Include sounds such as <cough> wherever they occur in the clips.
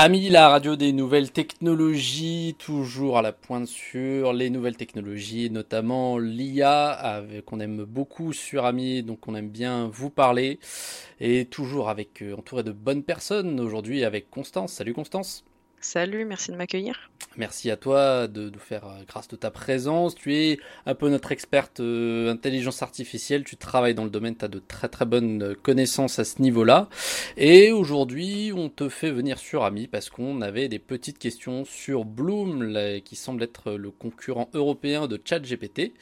Ami, la radio des nouvelles technologies, toujours à la pointe sur les nouvelles technologies, notamment l'IA, qu'on aime beaucoup sur Ami, donc on aime bien vous parler, et toujours avec euh, entouré de bonnes personnes, aujourd'hui avec Constance. Salut Constance Salut, merci de m'accueillir. Merci à toi de nous faire euh, grâce de ta présence. Tu es un peu notre experte euh, intelligence artificielle. Tu travailles dans le domaine, tu as de très très bonnes euh, connaissances à ce niveau-là. Et aujourd'hui, on te fait venir sur Ami parce qu'on avait des petites questions sur Bloom, qui semble être le concurrent européen de ChatGPT.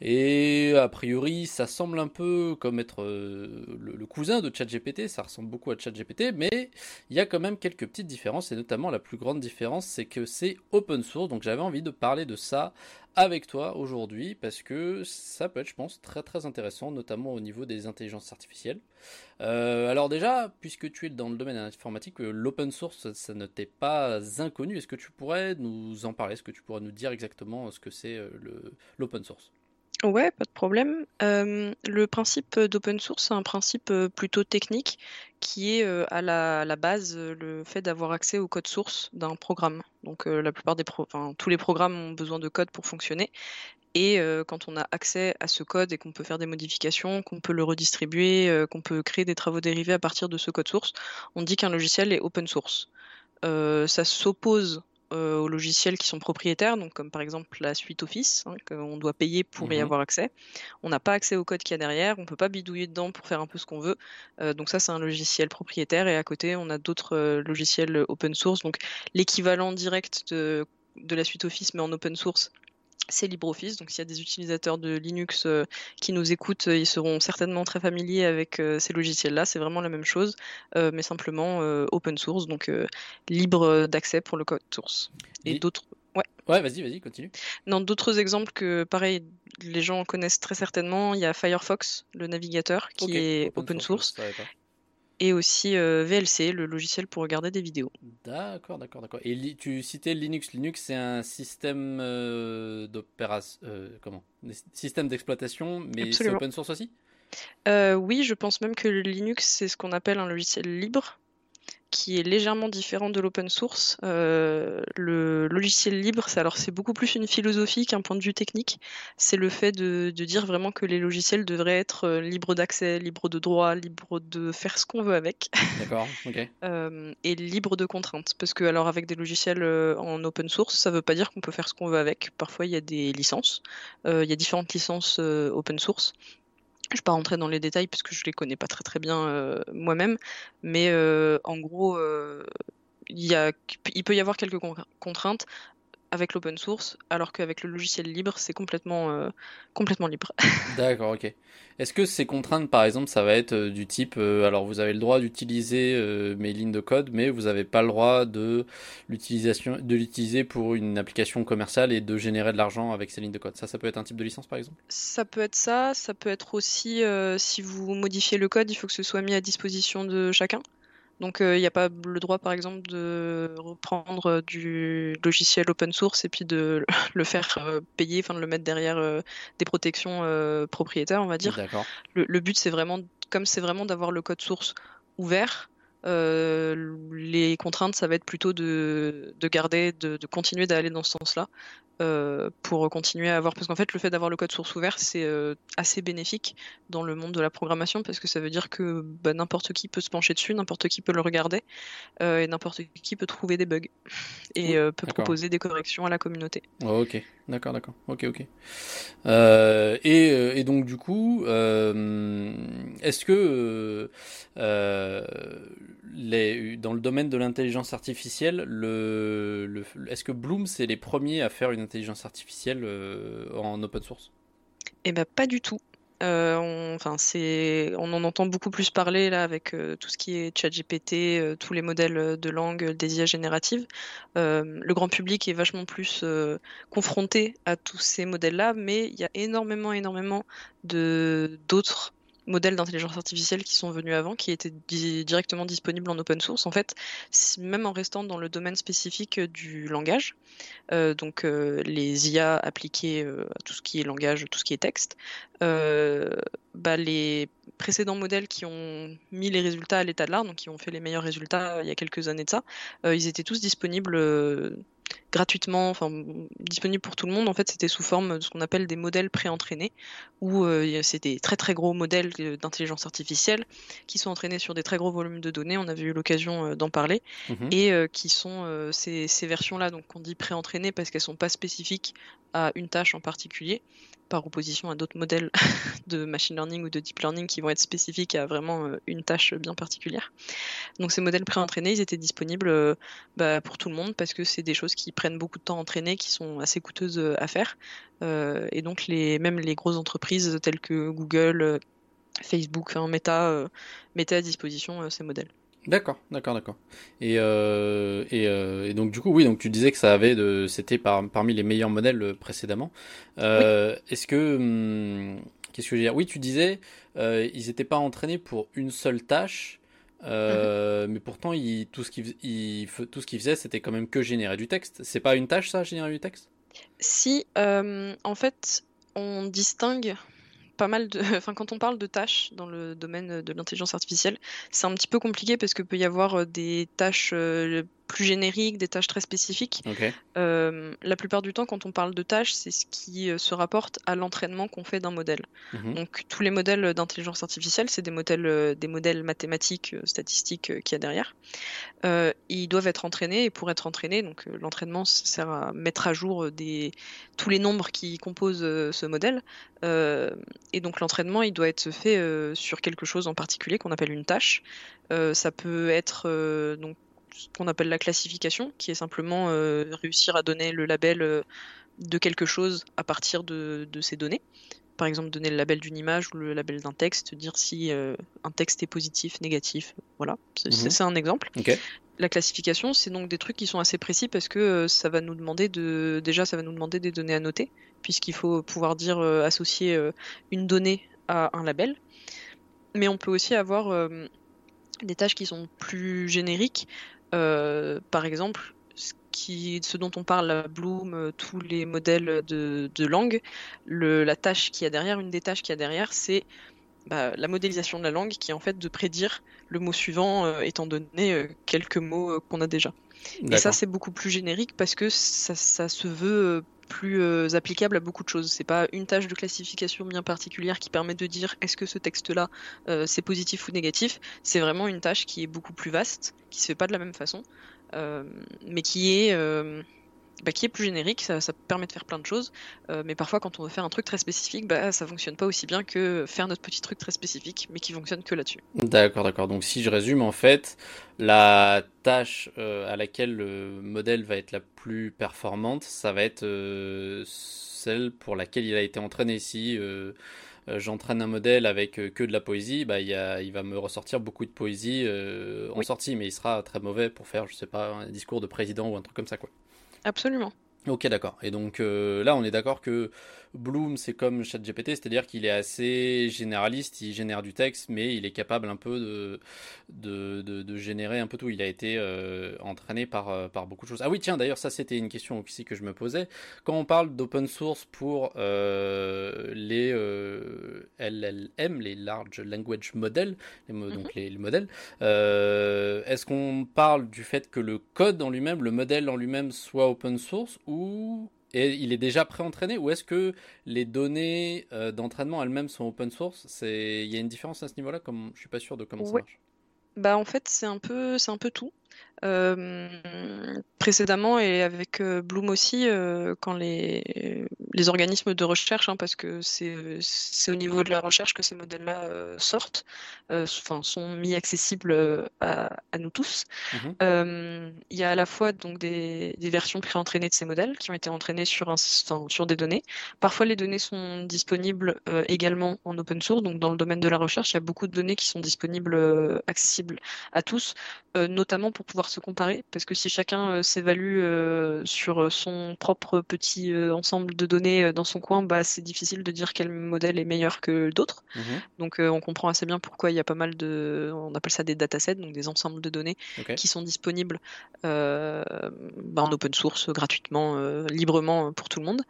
Et a priori, ça semble un peu comme être cousin de ChatGPT. Ça ressemble beaucoup à ChatGPT, mais il y a quand même quelques petites différences et notamment la plus grande différence, c'est que c'est open source. Donc j'avais envie de parler de ça avec toi aujourd'hui parce que ça peut être, je pense, très très intéressant, notamment au niveau des intelligences artificielles. Euh, alors déjà, puisque tu es dans le domaine informatique, euh, l'open source, ça ne t'est pas inconnu. Est-ce que tu pourrais nous en parler? Est-ce que tu pourrais nous dire exactement ce que c'est euh, l'open source? Ouais, pas de problème. le principe d'open source, c'est un principe plutôt technique qui est à la, base le fait d'avoir accès au code source d'un programme. Donc la plupart des enfin, tous les programmes ont besoin de code pour fonctionner. Et quand on a accès à ce code et qu'on peut faire des modifications, qu'on peut le redistribuer, qu'on peut créer des travaux dérivés à partir de ce code source, on dit qu'un logiciel est open source. ça s'oppose euh, aux logiciels qui sont propriétaires, donc comme par exemple la suite Office, hein, qu'on doit payer pour y mmh avoir accès. On n'a pas accès au code qu'il y a derrière, on ne peut pas bidouiller dedans pour faire un peu ce qu'on veut. Euh, donc ça, c'est un logiciel propriétaire, et à côté, on a d'autres euh, logiciels open source. Donc l'équivalent direct de, de la suite Office, mais en open source, c'est LibreOffice. Donc, s'il y a des utilisateurs de Linux euh, qui nous écoutent, ils seront certainement très familiers avec euh, ces logiciels-là. C'est vraiment la même chose, euh, mais simplement open source, donc libre d'accès pour le code source. Et, d'autres. Ouais. Ouais, vas-y, vas-y, continue. Dans d'autres exemples que, pareil, les gens connaissent très certainement, il y a Firefox, le navigateur, qui est open, source et aussi euh, VLC, le logiciel pour regarder des vidéos. D'accord, d'accord, d'accord. Et tu citais Linux. Linux, c'est un système euh, d'opération, euh, comment? Système d'exploitation, mais c'est open source aussi? Oui, je pense même que Linux, c'est ce qu'on appelle un logiciel libre qui est légèrement différent de l'open source. Euh, le logiciel libre, c'est alors c'est beaucoup plus une philosophie qu'un point de vue technique. C'est le fait de, dire vraiment que les logiciels devraient être euh, libres d'accès, libres de droit, libres de faire ce qu'on veut avec. <laughs> D'accord. ok. Euh, et libres de contraintes. Parce que alors avec des logiciels en open source, ça ne veut pas dire qu'on peut faire ce qu'on veut avec. Parfois il y a des licences. il y a différentes licences open source. Je ne vais pas rentrer dans les détails parce que je ne les connais pas très très bien euh, moi-même, mais euh, en gros, euh, il peut y avoir quelques contraintes avec l'open source, alors qu'avec le logiciel libre, c'est complètement, euh, complètement libre. <laughs> D'accord, ok. Est-ce que ces contraintes, par exemple, ça va être euh, du type, euh, alors vous avez le droit d'utiliser mes lignes de code, mais vous n'avez pas le droit de l'utilisation, de l'utiliser pour une application commerciale et de générer de l'argent avec ces lignes de code. Ça, ça peut être un type de licence, par exemple? Ça peut être ça. Ça peut être aussi, si vous modifiez le code, il faut que ce soit mis à disposition de chacun. Donc il n'y a pas le droit par exemple de reprendre du logiciel open source et puis de <laughs> le faire payer, enfin de le mettre derrière des protections propriétaires, on va dire. Le, but c'est vraiment, comme c'est vraiment d'avoir le code source ouvert, les contraintes, ça va être plutôt de, garder, de, de continuer d'aller dans ce sens-là. Euh, pour continuer à avoir. Parce qu'en fait, le fait d'avoir le code source ouvert, c'est euh, assez bénéfique dans le monde de la programmation parce que ça veut dire que bah, n'importe qui peut se pencher dessus, n'importe qui peut le regarder euh, et n'importe qui peut trouver des bugs et peut proposer des corrections à la communauté. ok, d'accord, d'accord. Ok, ok. Et, et, donc, du coup, est-ce que dans le domaine de l'intelligence artificielle, le, le est-ce que Bloom, c'est les premiers à faire une intelligence artificielle euh, en open source? Eh ben pas du tout. Euh, on, enfin, c'est, on en entend beaucoup plus parler là avec euh, tout ce qui est ChatGPT, tous les modèles de langue, des IA génératives. le grand public est vachement plus confronté à tous ces modèles-là, mais il y a énormément, énormément de d'autres modèles d'intelligence artificielle qui sont venus avant, qui étaient directement disponibles en open source. En fait, même en restant dans le domaine spécifique du langage, euh, donc euh, les IA appliquées euh, à tout ce qui est langage, tout ce qui est texte, bah, les précédents modèles qui ont mis les résultats à l'état de l'art, donc qui ont fait les meilleurs résultats il y a quelques années de ça, ils étaient tous disponibles gratuitement, enfin disponible pour tout le monde. En fait, c'était sous forme de ce qu'on appelle des modèles préentraînés, où euh, c'est des très très gros modèles d'intelligence artificielle qui sont entraînés sur des très gros volumes de données. On avait eu l'occasion euh, d'en parler mhm. et euh, qui sont ces, ces versions-là, donc on dit préentraînées parce qu'elles sont pas spécifiques à une tâche en particulier, par opposition à d'autres modèles <laughs> de machine learning ou de deep learning qui vont être spécifiques à vraiment euh, une tâche bien particulière. Donc ces modèles pré-entraînés, ils étaient disponibles euh, bah, pour tout le monde parce que c'est des choses qui prennent beaucoup de temps à entraîner, qui sont assez coûteuses euh, à faire. et donc même les grosses entreprises telles que Google, Facebook, Meta mettaient à disposition ces modèles. D'accord, d'accord, d'accord. Et, euh, euh, et, donc du coup, oui, donc tu disais que ça avait de, c'était parmi les meilleurs modèles euh, précédemment. Est-ce que, hum, qu'est-ce que je veux dire? Oui, tu disais, ils n'étaient pas entraînés pour une seule tâche, mhm. mais pourtant, tout ce qu'ils, tout ce qu'ils faisaient, c'était quand même que générer du texte. C'est pas une tâche, ça, générer du texte? Si, en fait, on distingue pas mal de. <laughs> Enfin, quand on parle de tâches dans le domaine de l'intelligence artificielle, c'est un petit peu compliqué parce que peut y avoir euh, des tâches euh, plus génériques, des tâches très spécifiques. Euh, la plupart du temps, quand on parle de tâches, c'est ce qui euh, se rapporte à l'entraînement qu'on fait d'un modèle. Mhm. Donc tous les modèles d'intelligence artificielle, c'est des modèles, euh, des modèles mathématiques, statistiques qu'il y a derrière. ils doivent être entraînés et pour être entraînés, donc l'entraînement sert à mettre à jour des, tous les nombres qui composent ce modèle. et donc l'entraînement, il doit être fait sur quelque chose en particulier qu'on appelle une tâche. ça peut être donc ce qu'on appelle la classification, qui est simplement euh, réussir à donner le label euh, de quelque chose à partir de, ces données. Par exemple, donner le label d'une image ou le label d'un texte, dire si euh, un texte est positif, négatif. Voilà, c'est mhm. un exemple. La classification, c'est donc des trucs qui sont assez précis parce que ça va nous demander de déjà ça va nous demander des données à noter puisqu'il faut pouvoir dire associer une donnée à un label. Mais on peut aussi avoir des tâches qui sont plus génériques par exemple, ce, qui, ce dont on parle à Bloom, euh, tous les modèles de, langue, la tâche qui a derrière, une des tâches qui a derrière, c'est bah, la modélisation de la langue qui est en fait de prédire le mot suivant euh, étant donné quelques mots qu'on a déjà. Et ça c'est beaucoup plus générique parce que ça, ça se veut plus euh, applicable à beaucoup de choses. C'est pas une tâche de classification bien particulière qui permet de dire est-ce que ce texte-là euh, c'est positif ou négatif. C'est vraiment une tâche qui est beaucoup plus vaste, qui se fait pas de la même façon, euh, mais qui est bah, qui est plus générique, ça, permet de faire plein de choses, euh, mais parfois quand on veut faire un truc très spécifique, bah, ça fonctionne pas aussi bien que faire notre petit truc très spécifique, mais qui fonctionne que là-dessus. D'accord, d'accord. Donc si je résume, en fait, la tâche euh, à laquelle le modèle va être la plus performante, ça va être euh, celle pour laquelle il a été entraîné. Si j'entraîne un modèle avec que de la poésie, bah, il, il va me ressortir beaucoup de poésie en sortie, mais il sera très mauvais pour faire, je sais pas, un discours de président ou un truc comme ça, quoi. Absolument. Ok, d'accord. Et donc euh, là, on est d'accord que Bloom, c'est comme ChatGPT, c'est-à-dire qu'il est assez généraliste, il génère du texte, mais il est capable un peu de, de, de, générer un peu tout. Il a été euh, entraîné par, euh, par beaucoup de choses. Ah oui, tiens, d'ailleurs, ça c'était une question aussi que je me posais. Quand on parle d'open source pour euh, les LLM, les Large Language Models, les, donc mhm. les, les modèles, est-ce qu'on parle du fait que le code en lui-même, le modèle en lui-même soit open source ou et il est déjà pré-entraîné ou est-ce que les données euh, d'entraînement elles-mêmes sont open source? Il y a une différence à ce niveau-là? Comme je suis pas sûr de comment ça marche. Bah en fait c'est un peu c'est un peu tout. Euh, précédemment et avec euh, Bloom aussi, euh, quand les, les organismes de recherche, hein, parce que c'est au niveau de la recherche que ces modèles-là sortent, enfin sont mis accessibles à, à nous tous. Mhm. Il y a à la fois donc des, des versions pré-entraînées de ces modèles qui ont été entraînées sur, un, sur des données. Parfois, les données sont disponibles également en open source. Donc, dans le domaine de la recherche, il y a beaucoup de données qui sont disponibles, accessibles à tous, notamment pour pouvoir se comparer, parce que si chacun euh, s'évalue euh, sur son propre petit euh, ensemble de données, dans son coin, bah, c'est difficile de dire quel modèle est meilleur que d'autres. Mhm. Donc on comprend assez bien pourquoi il y a pas mal de, on appelle ça des datasets, donc des ensembles de données qui sont disponibles euh, bah, en open source gratuitement, euh, librement pour tout le monde.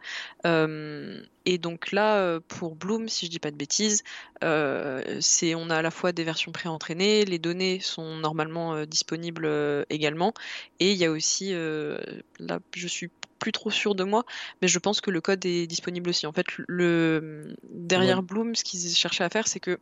Et donc là, euh, pour Bloom, si je dis pas de bêtises, euh, c'est on a à la fois des versions pré-entraînées, les données sont normalement euh, disponibles euh, également, et il y a aussi, là, je suis plus trop sûre de moi, mais je pense que le code est disponible aussi. En fait, le derrière Bloom, ce qu'ils cherchaient à faire, c'est que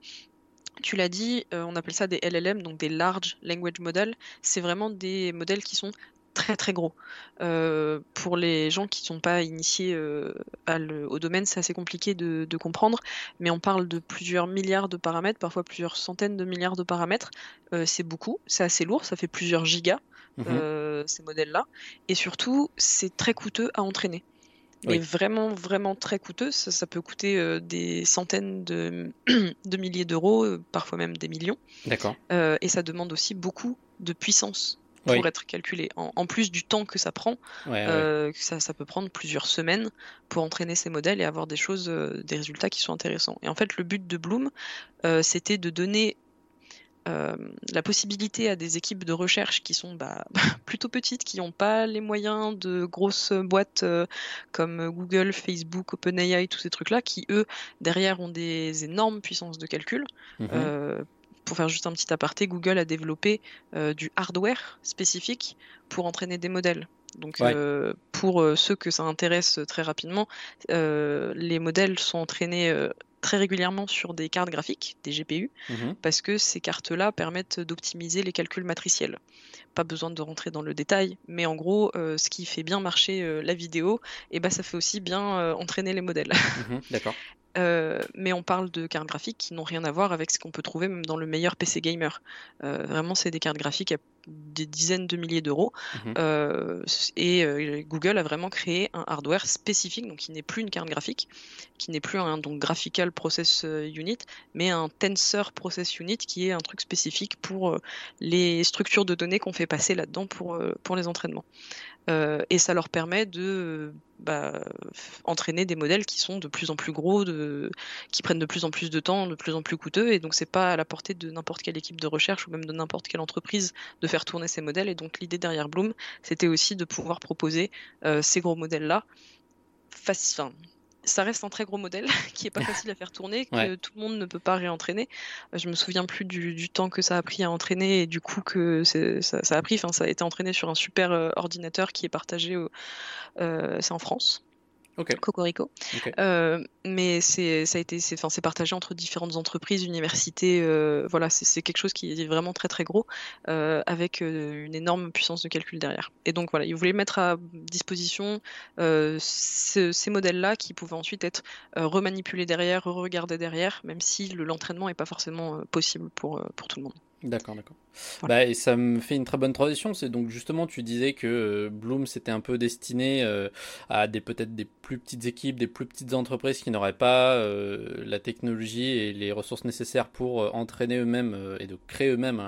tu l'as dit, euh, on appelle ça des LLM, donc des Large Language Models. C'est vraiment des modèles qui sont très très gros. Euh, pour les gens qui ne sont pas initiés euh, à le- au domaine, c'est assez compliqué de, de comprendre, mais on parle de plusieurs milliards de paramètres, parfois plusieurs centaines de milliards de paramètres. Euh, c'est beaucoup, c'est assez lourd, ça fait plusieurs gigas, Mhm. ces modèles-là. Et surtout, c'est très coûteux à entraîner. Mais Oui. vraiment, vraiment très coûteux. Ça, ça peut coûter euh, des centaines de, <clears throat> de milliers d'euros, euh, parfois même des millions. D'accord. Euh, et ça demande aussi beaucoup de puissance pour Oui. être calculé. En, en plus du temps que ça prend, Ouais, ouais. euh, ça, ça peut prendre plusieurs semaines pour entraîner ces modèles et avoir des choses, euh, des résultats qui sont intéressants. Et en fait, le but de Bloom, euh, c'était de donner euh, la possibilité à des équipes de recherche qui sont bah, <laughs> plutôt petites, qui n'ont pas les moyens de grosses boîtes euh, comme Google, Facebook, OpenAI, tous ces trucs-là, qui eux, derrière, ont des énormes puissances de calcul. Mhm. Euh, pour faire juste un petit aparté, Google a développé euh, du hardware spécifique pour entraîner des modèles. Donc Ouais. euh, pour euh, ceux que ça intéresse très rapidement, les modèles sont entraînés très régulièrement sur des cartes graphiques, des GPU, Mhm. parce que ces cartes-là permettent d'optimiser les calculs matriciels. Pas besoin de rentrer dans le détail, mais en gros, euh, ce qui fait bien marcher euh, la vidéo, et ben ça fait aussi bien euh, entraîner les modèles. Mhm. D'accord. Euh, mais on parle de cartes graphiques qui n'ont rien à voir avec ce qu'on peut trouver même dans le meilleur PC gamer. Euh, vraiment, c'est des cartes graphiques à des dizaines de milliers d'euros. Mhm. Euh, et Google a vraiment créé un hardware spécifique, donc qui n'est plus une carte graphique, qui n'est plus un donc, graphical process unit, mais un tensor process unit qui est un truc spécifique pour les structures de données qu'on fait passer là-dedans pour, pour les entraînements. Euh, et ça leur permet de bah, entraîner des modèles qui sont de plus en plus gros, de, qui prennent de plus en plus de temps, de plus en plus coûteux, et donc c'est pas à la portée de n'importe quelle équipe de recherche ou même de n'importe quelle entreprise de faire tourner ces modèles. Et donc l'idée derrière Bloom, c'était aussi de pouvoir proposer euh, ces gros modèles-là. Enfin, ça reste un très gros modèle <laughs> qui est pas <laughs> facile à faire tourner, que Ouais. tout le monde ne peut pas réentraîner. Je me souviens plus du, du temps que ça a pris à entraîner et du coup que ça, ça a pris. Enfin, ça a été entraîné sur un super euh, ordinateur qui est partagé, euh, c'est en France. Ok. Cocorico. Euh, mais c'est ça a été c'est enfin c'est partagé entre différentes entreprises, universités. euh, voilà, c'est c'est quelque chose qui est vraiment très très gros euh, avec une énorme puissance de calcul derrière. Et donc voilà, ils voulaient mettre à disposition ce- ces modèles-là qui pouvaient ensuite être remanipulés derrière, regardés derrière, même si le- l'entraînement n'est pas forcément possible pour pour tout le monde. D'accord, d'accord. Bah, et ça me fait une très bonne transition. C'est donc justement, tu disais que euh, Bloom c'était un peu destiné euh, à des peut-être des plus petites équipes, des plus petites entreprises qui n'auraient pas euh, la technologie et les ressources nécessaires pour entraîner eux-mêmes et de créer eux-mêmes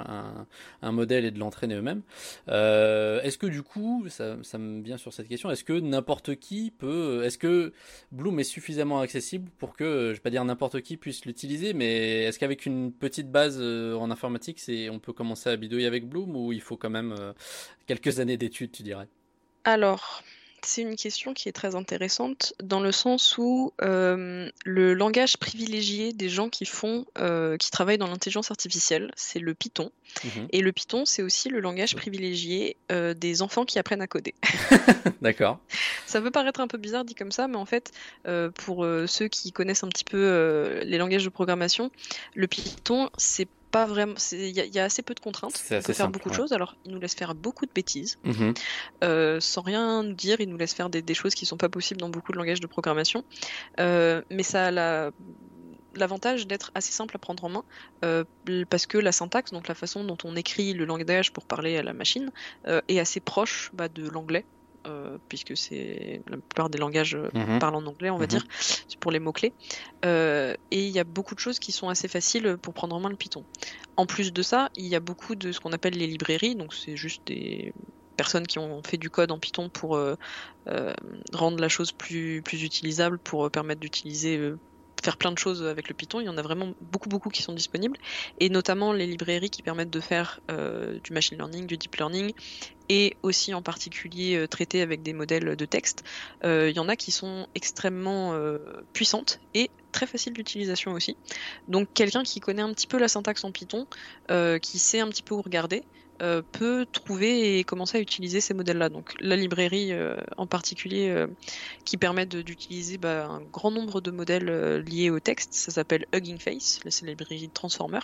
un, modèle et de l'entraîner eux-mêmes. Est-ce que du coup, ça, ça me vient sur cette question, est-ce que n'importe qui peut, est-ce que Bloom est suffisamment accessible pour que, je vais pas dire n'importe qui puisse l'utiliser, mais est-ce qu'avec une petite base en informatique, c'est, on peut commencer à bidouiller avec Bloom ou il faut quand même euh, quelques années d'études, tu dirais? Alors, c'est une question qui est très intéressante dans le sens où euh, le langage privilégié des gens qui font, euh, qui travaillent dans l'intelligence artificielle, c'est le Python. Mhm. Et le Python, c'est aussi le langage privilégié euh, des enfants qui apprennent à coder. <laughs> <laughs> D'accord. Ça peut paraître un peu bizarre dit comme ça, mais en fait, pour ceux qui connaissent un petit peu les langages de programmation, le Python, c'est pas vraiment, il y, a- il y a assez peu de contraintes. On peut faire simple, beaucoup de choses. Alors, il nous laisse faire beaucoup de bêtises. Mhm. Euh, sans rien nous dire, il nous laisse faire des, des choses qui sont pas possibles dans beaucoup de langages de programmation. Euh, mais ça a la- l'avantage d'être assez simple à prendre en main euh, parce que la syntaxe, donc la façon dont on écrit le langage pour parler à la machine, euh, est assez proche bah, de l'anglais. Euh, puisque c'est la plupart des langages euh, Mhm. parlent en anglais, on va Mhm. dire, c'est pour les mots-clés. Euh, et il y a beaucoup de choses qui sont assez faciles pour prendre en main le Python. En plus de ça, il y a beaucoup de ce qu'on appelle les librairies, donc c'est juste des, personnes qui ont fait du code en Python pour rendre la chose plus, plus utilisable, pour permettre d'utiliser faire plein de choses avec le Python. Il y en a vraiment beaucoup, beaucoup qui sont disponibles, et notamment les librairies qui permettent de faire euh, du machine learning, du deep learning, et aussi en particulier euh, traiter avec des modèles de texte. Euh, il y en a qui sont extrêmement puissantes et très faciles d'utilisation aussi. Donc quelqu'un qui connaît un petit peu la syntaxe en Python, qui sait un petit peu où regarder, euh, peut trouver et commencer à utiliser ces modèles-là. Donc la librairie euh, en particulier euh, qui permet d'utiliser bah, un grand nombre de modèles liés au texte, ça s'appelle Hugging Face, c'est la librairie Transformer.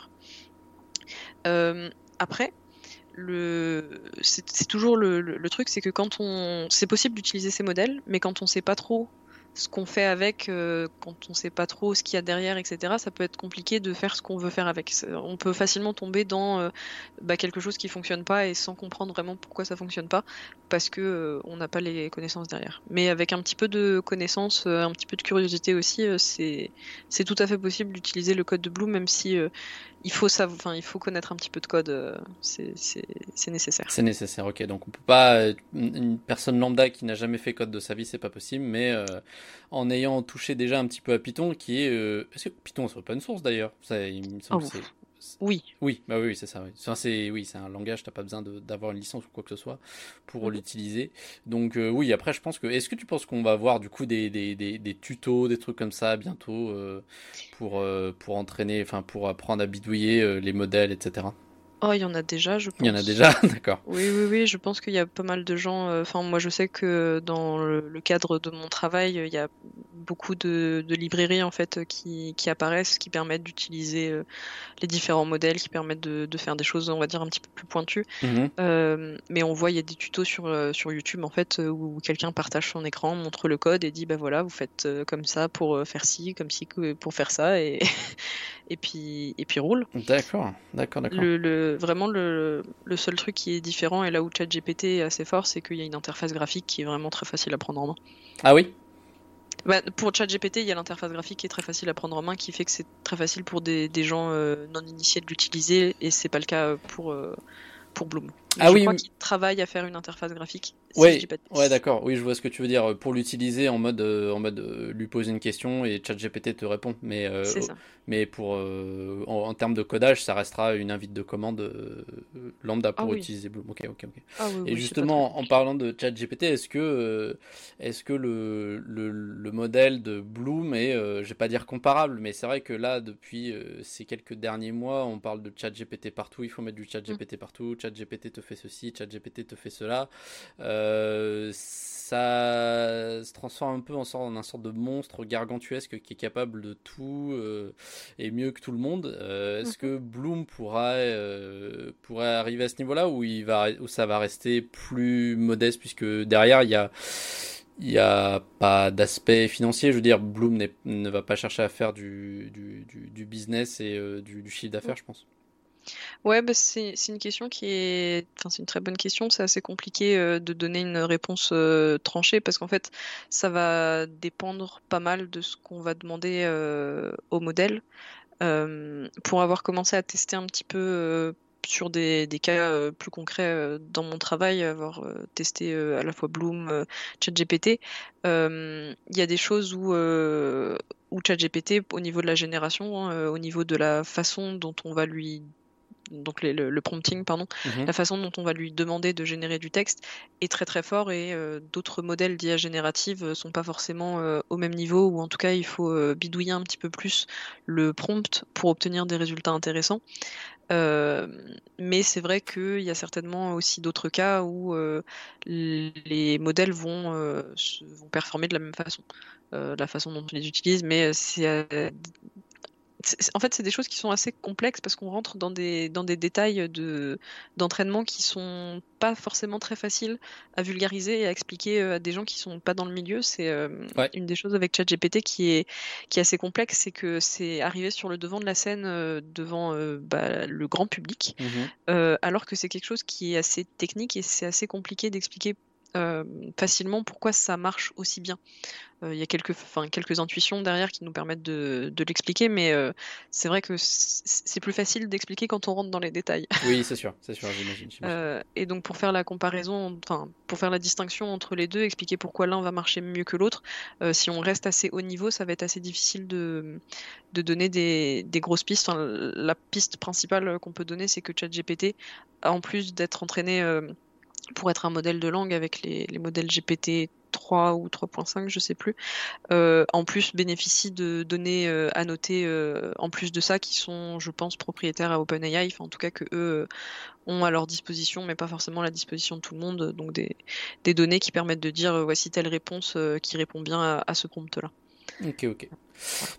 après, c'est toujours le, le truc, c'est que quand on, c'est possible d'utiliser ces modèles, mais quand on sait pas trop ce qu'on fait avec euh, quand on sait pas trop ce qu'il y a derrière, etc. Ça peut être compliqué de faire ce qu'on veut faire avec. On peut facilement tomber dans euh, bah, quelque chose qui fonctionne pas et sans comprendre vraiment pourquoi ça fonctionne pas, parce que euh, on n'a pas les connaissances derrière. Mais avec un petit peu de connaissances, un petit peu de curiosité aussi, c'est c'est tout à fait possible d'utiliser le code de Bloom, même si il faut enfin, il faut connaître un petit peu de code, euh, c'est nécessaire. C'est nécessaire, ok. Donc on peut pas, une personne lambda qui n'a jamais fait code de sa vie, c'est pas possible, mais euh, en ayant touché déjà un petit peu à Python, qui est, euh, est-ce que Python c'est open source d'ailleurs il me semble oh, oui. Oui, bah oui, c'est ça. Oui. c'est oui, c'est un langage, t'as pas besoin d'avoir une licence ou quoi que ce soit pour mhm. l'utiliser. Donc euh, oui, après je pense que est-ce que tu penses qu'on va voir du coup des, des, des, tutos, des trucs comme ça bientôt euh, pour euh, pour entraîner, enfin pour apprendre à bidouiller les modèles, etc. Oh, il y en a déjà, je pense. Il y en a déjà, <laughs> d'accord. Oui, oui, oui, je pense qu'il y a pas mal de gens. Euh, enfin, moi, je sais que dans le, cadre de mon travail, il y a beaucoup de, librairies en fait qui, apparaissent, qui permettent d'utiliser euh, les différents modèles, qui permettent de, faire des choses, on va dire, un petit peu plus pointues. Mhm. Euh, mais on voit, il y a des tutos sur, sur YouTube en fait où quelqu'un partage son écran, montre le code et dit bah voilà, vous faites comme ça pour faire ci, comme ci pour faire ça et <laughs> et puis et puis roule. D'accord, d'accord, d'accord. Le, vraiment le, seul truc qui est différent et là où ChatGPT est assez fort, c'est qu'il y a une interface graphique qui est vraiment très facile à prendre en main. Ah oui? Bah, pour ChatGPT, il y a l'interface graphique qui est très facile à prendre en main, qui fait que c'est très facile pour des, gens euh, non initiés de l'utiliser, et c'est pas le cas pour, euh, pour Bloom. Ah je oui, crois qu'il travaille à faire une interface graphique. Oui, ouais, d'accord. Oui, je vois ce que tu veux dire. Pour l'utiliser en mode, euh, en mode euh, lui poser une question et ChatGPT te répond. Mais, euh, mais pour, en, termes de codage, ça restera une invite de commande lambda pour ah utiliser Bloom. Ok, ok, ok. Ah et justement, en parlant de ChatGPT, est-ce que, est-ce que le, le, le, modèle de Bloom est, je vais pas dire comparable, mais c'est vrai que là, depuis ces quelques derniers mois, on parle de ChatGPT partout. Il faut mettre du ChatGPT mm. partout. ChatGPT te fait ceci, ChatGPT te fait cela. Euh, ça se transforme un peu en, sorte, en un sorte de monstre gargantuesque qui est capable de tout euh, et mieux que tout le monde. Euh, est-ce que mhm. Bloom pourrait, pourrait arriver à ce niveau-là ou, il va, ou ça va rester plus modeste puisque derrière il y a il n'y a pas d'aspect financier? Je veux dire, Bloom ne va pas chercher à faire du, du, du, business et du, chiffre d'affaires, je pense. Ouais, bah, c'est une question qui est, enfin, c'est une très bonne question. C'est assez compliqué euh, de donner une réponse euh, tranchée parce qu'en fait, ça va dépendre pas mal de ce qu'on va demander euh, au modèle. pour avoir commencé à tester un petit peu sur des, cas plus concrets dans mon travail, avoir testé à la fois Bloom, ChatGPT, il y a des choses où où ChatGPT, au niveau de la génération, hein, au niveau de la façon dont on va lui donc le, prompting, pardon, mhm. la façon dont on va lui demander de générer du texte est très très fort et euh, d'autres modèles d'IA générative sont pas forcément euh, au même niveau ou en tout cas il faut euh, bidouiller un petit peu plus le prompt pour obtenir des résultats intéressants. mais c'est vrai qu'il y a certainement aussi d'autres cas où les modèles vont, vont performer de la même façon. la façon dont on les utilise, mais c'est en fait, c'est des choses qui sont assez complexes parce qu'on rentre dans des, dans des détails de, d'entraînement qui sont pas forcément très faciles à vulgariser et à expliquer euh, à des gens qui sont pas dans le milieu. C'est euh, une des choses avec ChatGPT qui est, qui est assez complexe, c'est que c'est arrivé sur le devant de la scène euh, devant bah, le grand public, mmh alors que c'est quelque chose qui est assez technique et c'est assez compliqué d'expliquer facilement pourquoi ça marche aussi bien. Il y a quelques, quelques intuitions derrière qui nous permettent de, l'expliquer, mais c'est vrai que c'est plus facile d'expliquer quand on rentre dans les détails. <laughs> Oui, c'est sûr, c'est sûr, j'imagine. et donc pour faire la comparaison, enfin pour faire la distinction entre les deux, expliquer pourquoi l'un va marcher mieux que l'autre, si on reste assez haut niveau, ça va être assez difficile de, de donner des, des grosses pistes. la piste principale qu'on peut donner, c'est que ChatGPT, en plus d'être entraîné pour être un modèle de langue avec les, modèles GPT 3 ou 3.5, je sais plus. Euh, en plus, bénéficie de données euh, annotées euh, en plus de ça qui sont, je pense, propriétaires à OpenAI, enfin en tout cas que eux ont à leur disposition, mais pas forcément à la disposition de tout le monde. Donc des, données qui permettent de dire voici telle réponse qui répond bien à, à ce prompt-là. Ok, ok.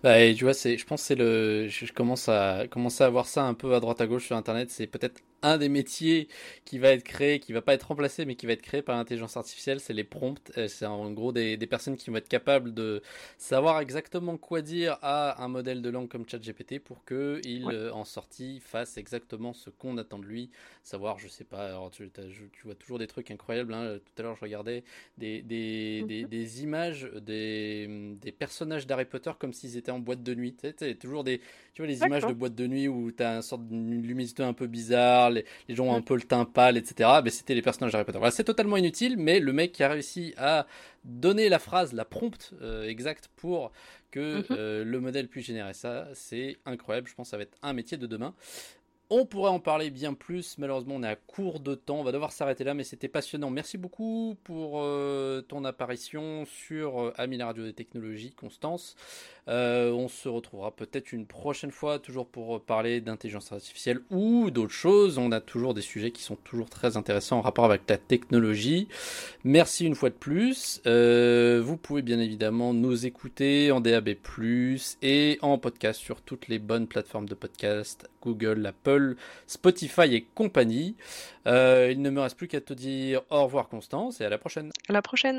Bah, et tu vois, c'est, je pense que c'est le, je commence à commencer à voir ça un peu à droite à gauche sur Internet. C'est peut-être un des métiers qui va être créé, qui va pas être remplacé, mais qui va être créé par l'intelligence artificielle, c'est les prompts. Euh, c'est en gros des, des, personnes qui vont être capables de savoir exactement quoi dire à un modèle de langue comme ChatGPT pour que il euh, en sortie fasse exactement ce qu'on attend de lui. Savoir, je sais pas, alors tu, tu vois toujours des trucs incroyables. Hein. Tout à l'heure, je regardais des, des, des, des images des, des personnages d'Harry Potter comme s'ils étaient en boîte de nuit. Tu sais, toujours des, tu vois les images de boîte de nuit où tu as une sorte de luminosité un peu bizarre les, gens ont un peu le teint pâle, etc. Mais c'était les personnages d'Harry Potter. Voilà, c'est totalement inutile, mais le mec qui a réussi à donner la phrase, la prompte euh, exacte pour que mhm. euh, le modèle puisse générer ça, c'est incroyable. Je pense que ça va être un métier de demain. On pourrait en parler bien plus, malheureusement on est à court de temps, on va devoir s'arrêter là, mais c'était passionnant. Merci beaucoup pour euh, ton apparition sur euh, radio des technologies, Constance. Euh, on se retrouvera peut-être une prochaine fois, toujours pour parler d'intelligence artificielle ou d'autres choses. On a toujours des sujets qui sont toujours très intéressants en rapport avec la technologie. Merci une fois de plus. vous pouvez bien évidemment nous écouter en DAB+, et en podcast sur toutes les bonnes plateformes de podcast, Google, Apple, Spotify et compagnie. Euh, il ne me reste plus qu'à te dire au revoir Constance et à la prochaine. À la prochaine.